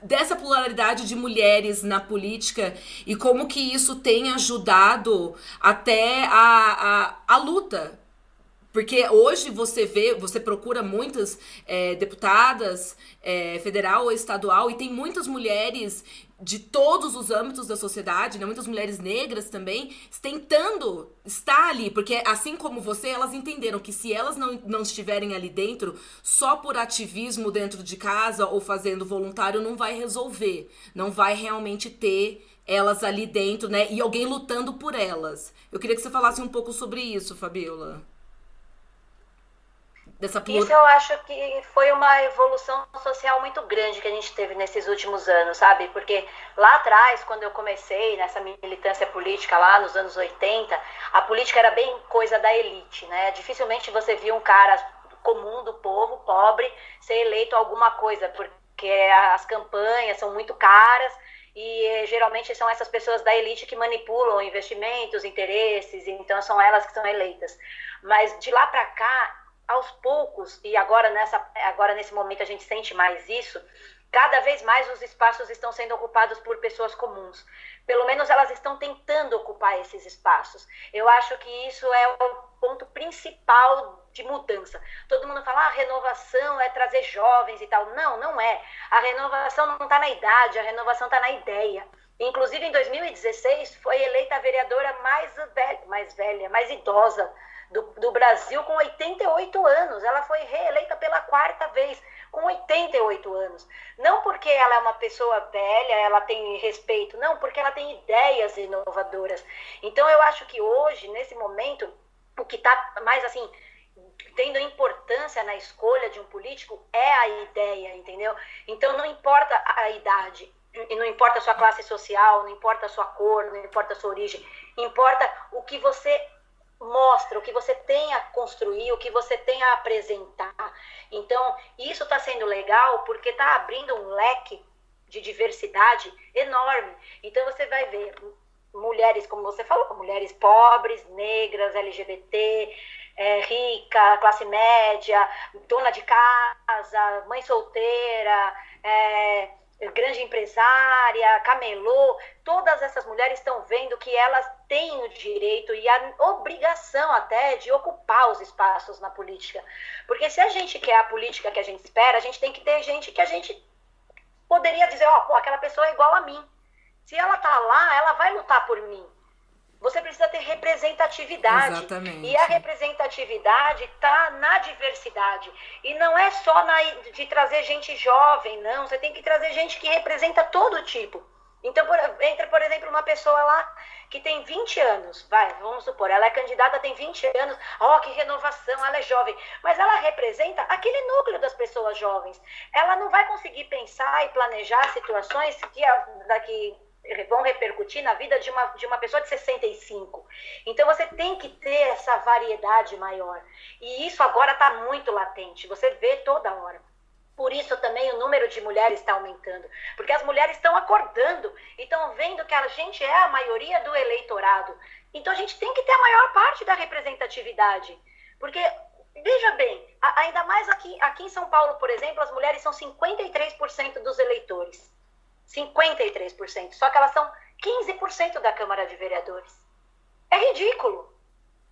dessa pluralidade de mulheres na política e como que isso tem ajudado até a, a, a luta porque hoje você vê, você procura muitas é, deputadas é, federal ou estadual e tem muitas mulheres de todos os âmbitos da sociedade, né? muitas mulheres negras também, tentando estar ali, porque assim como você, elas entenderam que se elas não, não estiverem ali dentro, só por ativismo dentro de casa ou fazendo voluntário não vai resolver, não vai realmente ter elas ali dentro, né? E alguém lutando por elas. Eu queria que você falasse um pouco sobre isso, Fabiola dessa Isso eu acho que foi uma evolução social muito grande que a gente teve nesses últimos anos, sabe? Porque lá atrás, quando eu comecei nessa militância política lá nos anos 80, a política era bem coisa da elite, né? Dificilmente você via um cara comum do povo, pobre, ser eleito alguma coisa, porque as campanhas são muito caras e geralmente são essas pessoas da elite que manipulam investimentos, interesses, então são elas que são eleitas. Mas de lá para cá, aos poucos, e agora, nessa, agora nesse momento a gente sente mais isso, cada vez mais os espaços estão sendo ocupados por pessoas comuns. Pelo menos elas estão tentando ocupar esses espaços. Eu acho que isso é o ponto principal de mudança. Todo mundo fala, ah, renovação é trazer jovens e tal. Não, não é. A renovação não está na idade, a renovação está na ideia. Inclusive, em 2016, foi eleita a vereadora mais velha, mais, velha, mais idosa do, do Brasil com 88 anos. Ela foi reeleita pela quarta vez, com 88 anos. Não porque ela é uma pessoa velha, ela tem respeito, não, porque ela tem ideias inovadoras. Então, eu acho que hoje, nesse momento, o que está mais assim tendo importância na escolha de um político é a ideia, entendeu? Então não importa a idade, não importa a sua classe social, não importa a sua cor, não importa a sua origem, importa o que você mostra o que você tem a construir, o que você tem a apresentar. Então, isso está sendo legal porque está abrindo um leque de diversidade enorme. Então, você vai ver mulheres, como você falou, mulheres pobres, negras, LGBT, é, rica, classe média, dona de casa, mãe solteira, é, grande empresária, camelô, todas essas mulheres estão vendo que elas têm o direito e a obrigação até de ocupar os espaços na política. Porque se a gente quer a política que a gente espera, a gente tem que ter gente que a gente poderia dizer, ó, oh, aquela pessoa é igual a mim. Se ela tá lá, ela vai lutar por mim. Você precisa ter representatividade. Exatamente. E a representatividade está na diversidade. E não é só na, de trazer gente jovem, não. Você tem que trazer gente que representa todo tipo. Então, por, entra, por exemplo, uma pessoa lá que tem 20 anos, vai, vamos supor, ela é candidata, tem 20 anos, ó, oh, que renovação, ela é jovem, mas ela representa aquele núcleo das pessoas jovens. Ela não vai conseguir pensar e planejar situações que daqui vão repercutir na vida de uma, de uma pessoa de 65. Então você tem que ter essa variedade maior. E isso agora está muito latente, você vê toda hora. Por isso também o número de mulheres está aumentando, porque as mulheres estão acordando e estão vendo que a gente é a maioria do eleitorado. Então a gente tem que ter a maior parte da representatividade, porque veja bem, ainda mais aqui, aqui em São Paulo, por exemplo, as mulheres são 53% dos eleitores. 53%, só que elas são 15% da Câmara de Vereadores. É ridículo.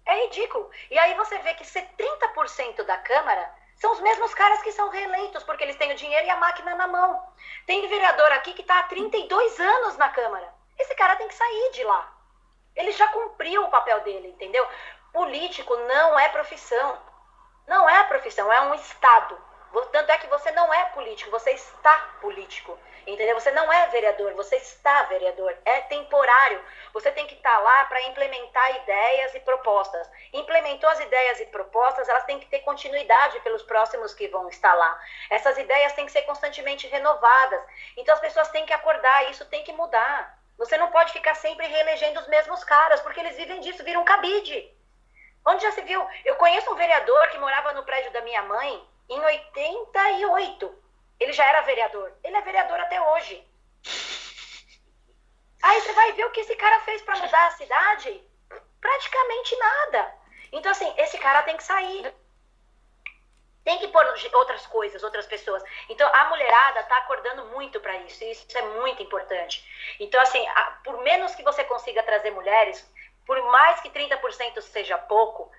É ridículo. E aí você vê que 70% da Câmara são os mesmos caras que são reeleitos, porque eles têm o dinheiro e a máquina na mão. Tem vereador aqui que está há 32 anos na Câmara. Esse cara tem que sair de lá. Ele já cumpriu o papel dele, entendeu? Político não é profissão. Não é profissão, é um Estado. Tanto é que você não é político, você está político. Entendeu? Você não é vereador, você está vereador. É temporário. Você tem que estar lá para implementar ideias e propostas. Implementou as ideias e propostas, elas têm que ter continuidade pelos próximos que vão estar lá. Essas ideias têm que ser constantemente renovadas. Então as pessoas têm que acordar, isso tem que mudar. Você não pode ficar sempre reelegendo os mesmos caras, porque eles vivem disso, viram cabide. Onde já se viu? Eu conheço um vereador que morava no prédio da minha mãe em 88. Ele já era vereador. Ele é vereador até hoje. Aí você vai ver o que esse cara fez para mudar a cidade? Praticamente nada. Então, assim, esse cara tem que sair. Tem que pôr outras coisas, outras pessoas. Então, a mulherada tá acordando muito para isso. E isso é muito importante. Então, assim, por menos que você consiga trazer mulheres, por mais que 30% seja pouco,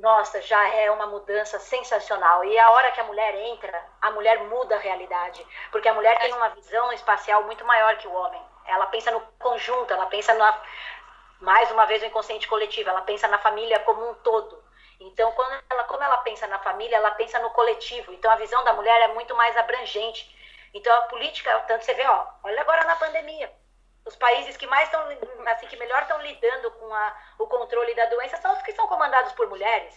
nossa, já é uma mudança sensacional. E a hora que a mulher entra, a mulher muda a realidade. Porque a mulher tem uma visão espacial muito maior que o homem. Ela pensa no conjunto, ela pensa na. Mais uma vez, o inconsciente coletivo, ela pensa na família como um todo. Então, quando ela, como ela pensa na família, ela pensa no coletivo. Então, a visão da mulher é muito mais abrangente. Então, a política, tanto você vê, ó, olha agora na pandemia os países que mais estão, assim, que melhor estão lidando com a, o controle da doença são os que são comandados por mulheres.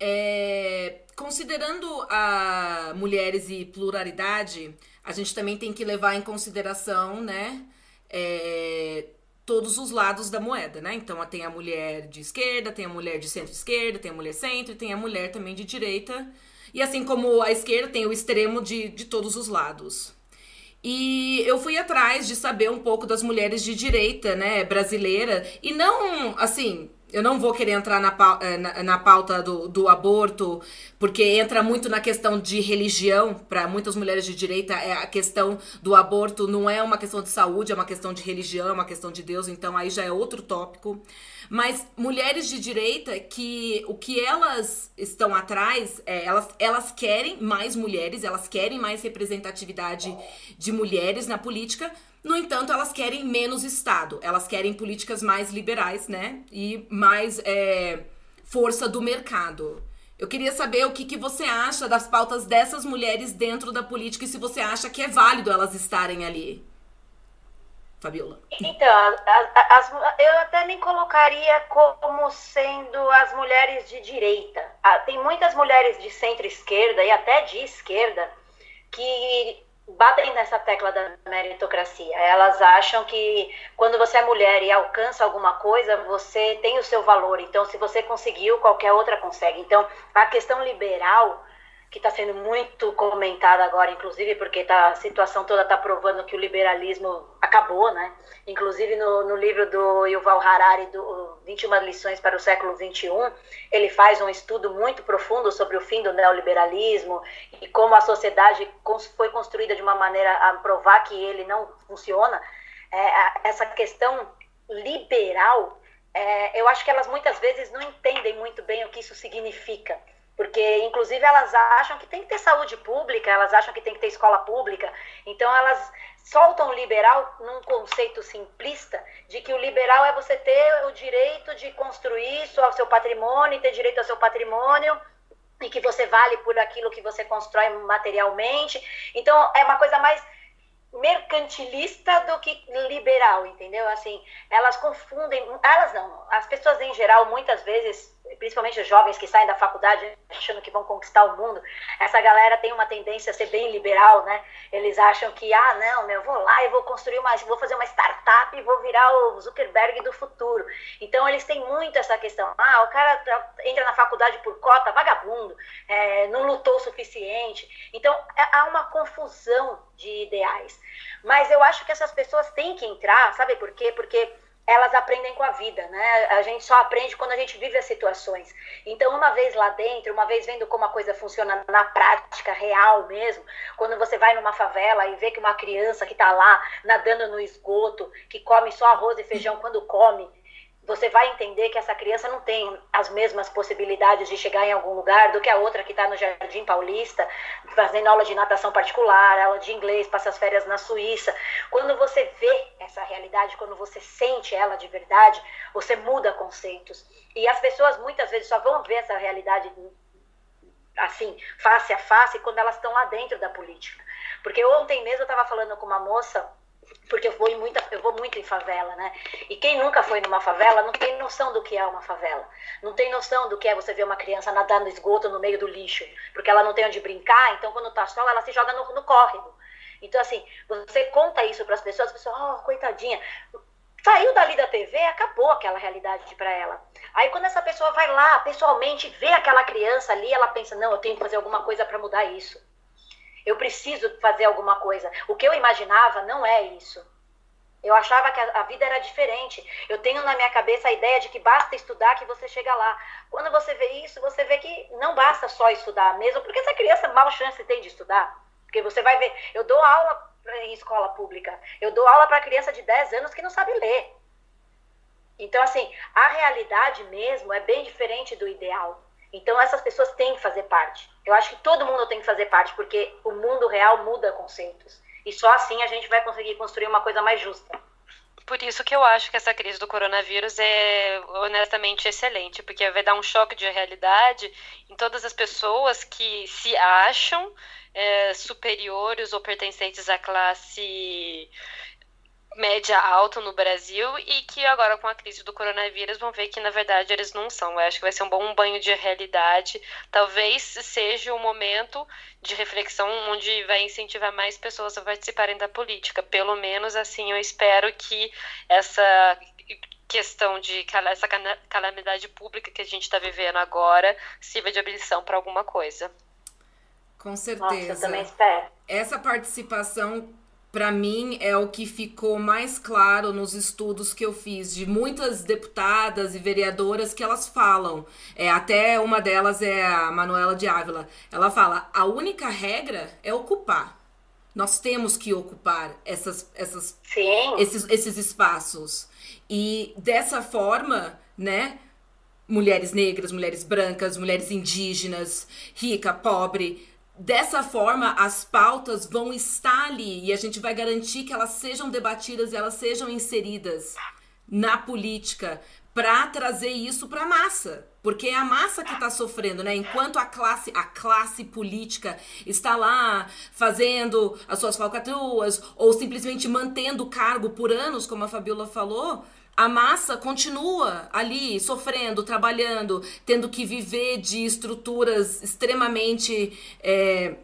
É, considerando a mulheres e pluralidade, a gente também tem que levar em consideração, né, é, todos os lados da moeda, né? Então tem a mulher de esquerda, tem a mulher de centro-esquerda, tem a mulher centro tem a mulher também de direita. E assim como a esquerda tem o extremo de, de todos os lados. E eu fui atrás de saber um pouco das mulheres de direita, né, brasileira. E não, assim, eu não vou querer entrar na, eh, na, na pauta do, do, aborto, porque entra muito na questão de religião. Para muitas mulheres de direita, é a questão do aborto não é uma questão de saúde, é uma questão de religião, é uma questão de Deus, então aí já é outro tópico. Mas mulheres de direita que o que elas estão atrás, é, elas, elas querem mais mulheres, elas querem mais representatividade de mulheres na política. No entanto, elas querem menos Estado, elas querem políticas mais liberais, né? E mais é, força do mercado. Eu queria saber o que, que você acha das pautas dessas mulheres dentro da política e se você acha que é válido elas estarem ali. Fabiola? Então, as, as, eu até nem colocaria como sendo as mulheres de direita. Ah, tem muitas mulheres de centro-esquerda e até de esquerda que batem nessa tecla da meritocracia. Elas acham que quando você é mulher e alcança alguma coisa, você tem o seu valor. Então, se você conseguiu, qualquer outra consegue. Então, a questão liberal que está sendo muito comentada agora, inclusive porque tá, a situação toda está provando que o liberalismo acabou, né? Inclusive no, no livro do Yuval Harari, do 21 lições para o século 21, ele faz um estudo muito profundo sobre o fim do neoliberalismo e como a sociedade foi construída de uma maneira a provar que ele não funciona. É, essa questão liberal, é, eu acho que elas muitas vezes não entendem muito bem o que isso significa porque inclusive elas acham que tem que ter saúde pública, elas acham que tem que ter escola pública, então elas soltam o liberal num conceito simplista de que o liberal é você ter o direito de construir o seu patrimônio, ter direito ao seu patrimônio e que você vale por aquilo que você constrói materialmente. Então é uma coisa mais mercantilista do que liberal, entendeu? Assim, elas confundem, elas não, as pessoas em geral muitas vezes principalmente os jovens que saem da faculdade achando que vão conquistar o mundo, essa galera tem uma tendência a ser bem liberal, né? Eles acham que, ah, não, meu, eu vou lá e vou construir uma, vou fazer uma startup e vou virar o Zuckerberg do futuro. Então, eles têm muito essa questão. Ah, o cara entra na faculdade por cota, vagabundo, é, não lutou o suficiente. Então, é, há uma confusão de ideais. Mas eu acho que essas pessoas têm que entrar, sabe por quê? Porque elas aprendem com a vida, né? A gente só aprende quando a gente vive as situações. Então, uma vez lá dentro, uma vez vendo como a coisa funciona na prática, real mesmo, quando você vai numa favela e vê que uma criança que está lá nadando no esgoto, que come só arroz e feijão quando come, você vai entender que essa criança não tem as mesmas possibilidades de chegar em algum lugar do que a outra que está no Jardim Paulista, fazendo aula de natação particular, aula de inglês, passa as férias na Suíça. Quando você vê essa realidade, quando você sente ela de verdade, você muda conceitos. E as pessoas muitas vezes só vão ver essa realidade assim, face a face, quando elas estão lá dentro da política. Porque ontem mesmo eu estava falando com uma moça porque eu vou, muita, eu vou muito em favela, né? E quem nunca foi numa favela não tem noção do que é uma favela. Não tem noção do que é você ver uma criança nadar no esgoto no meio do lixo, porque ela não tem onde brincar, então quando tá sol ela se joga no, no córrego. Então, assim, você conta isso para as pessoas, as pessoas, oh, coitadinha. Saiu dali da TV, acabou aquela realidade para ela. Aí quando essa pessoa vai lá, pessoalmente, vê aquela criança ali, ela pensa, não, eu tenho que fazer alguma coisa para mudar isso. Eu preciso fazer alguma coisa. O que eu imaginava não é isso. Eu achava que a, vida era diferente. Eu tenho na minha cabeça a ideia de que basta estudar que você chega lá. Quando você vê isso, você vê que não basta só estudar mesmo, porque essa criança mal chance tem de estudar. Porque você vai ver, eu dou aula em escola pública, eu dou aula para criança de 10 anos que não sabe ler. Então, assim, a realidade mesmo é bem diferente do ideal. Então, essas pessoas têm que fazer parte. Eu acho que todo mundo tem que fazer parte, porque o mundo real muda conceitos. E só assim a gente vai conseguir construir uma coisa mais justa. Por isso que eu acho que essa crise do coronavírus é honestamente excelente, porque vai dar um choque de realidade em todas as pessoas que se acham é, superiores ou pertencentes à classe média alta no Brasil e que agora com a crise do coronavírus vão ver que na verdade eles não são. Eu acho que vai ser um bom banho de realidade. Talvez seja o momento de reflexão onde vai incentivar mais pessoas a participarem da política. Pelo menos assim eu espero que essa questão de essa calamidade pública que a gente está vivendo agora sirva de abolição para alguma coisa. Com certeza. Nossa, eu também espero. Essa participação para mim é o que ficou mais claro nos estudos que eu fiz de muitas deputadas e vereadoras que elas falam. É, até uma delas é a Manuela de Ávila. Ela fala: a única regra é ocupar. Nós temos que ocupar essas, essas, esses, esses espaços. E dessa forma, né? Mulheres negras, mulheres brancas, mulheres indígenas, rica, pobre, Dessa forma, as pautas vão estar ali e a gente vai garantir que elas sejam debatidas e elas sejam inseridas na política para trazer isso para a massa, porque é a massa que está sofrendo, né? Enquanto a classe, a classe política está lá fazendo as suas falcatruas ou simplesmente mantendo o cargo por anos, como a Fabiola falou, a massa continua ali sofrendo, trabalhando, tendo que viver de estruturas extremamente, é,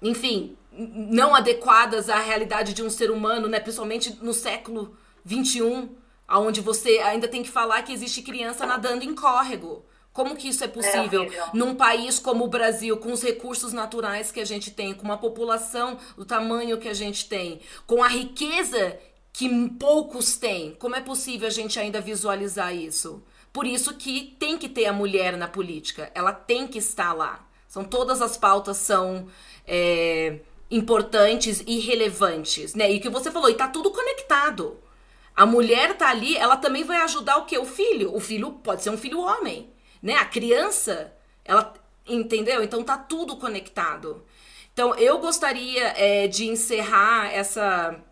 enfim, não adequadas à realidade de um ser humano, né? Principalmente no século 21, onde você ainda tem que falar que existe criança nadando em córrego. Como que isso é possível é num país como o Brasil, com os recursos naturais que a gente tem, com uma população do tamanho que a gente tem, com a riqueza que poucos têm. Como é possível a gente ainda visualizar isso? Por isso que tem que ter a mulher na política. Ela tem que estar lá. São todas as pautas são é, importantes e relevantes, né? E o que você falou, e tá tudo conectado. A mulher tá ali, ela também vai ajudar o que? O filho. O filho pode ser um filho homem, né? A criança, ela entendeu? Então tá tudo conectado. Então eu gostaria é, de encerrar essa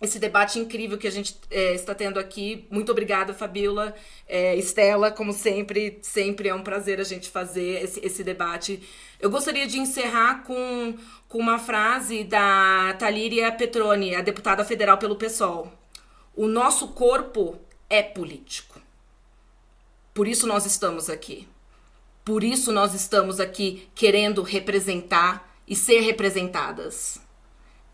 esse debate incrível que a gente é, está tendo aqui. Muito obrigada, Fabiola. É, Estela, como sempre, sempre é um prazer a gente fazer esse, esse debate. Eu gostaria de encerrar com, com uma frase da Talíria Petroni, a deputada federal pelo PSOL. O nosso corpo é político. Por isso nós estamos aqui. Por isso nós estamos aqui querendo representar e ser representadas.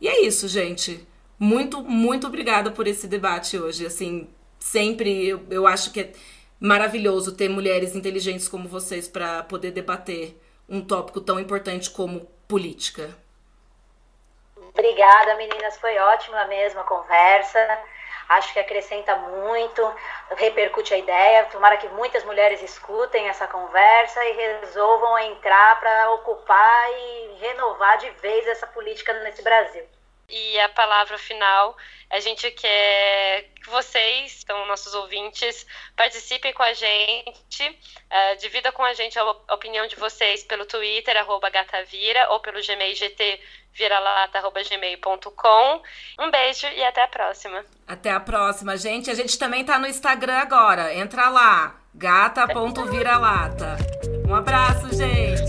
E é isso, gente. Muito, muito obrigada por esse debate hoje. Assim, sempre eu, eu acho que é maravilhoso ter mulheres inteligentes como vocês para poder debater um tópico tão importante como política. Obrigada, meninas. Foi ótima mesmo a conversa. Acho que acrescenta muito, repercute a ideia. Tomara que muitas mulheres escutem essa conversa e resolvam entrar para ocupar e renovar de vez essa política nesse Brasil. E a palavra final, a gente quer que vocês, então, nossos ouvintes, participem com a gente, uh, divida com a gente a opinião de vocês pelo Twitter, arroba gatavira, ou pelo Gmail GT viralata.gmail.com. Um beijo e até a próxima. Até a próxima, gente. A gente também tá no Instagram agora. Entra lá, gata.viralata. Um abraço, gente.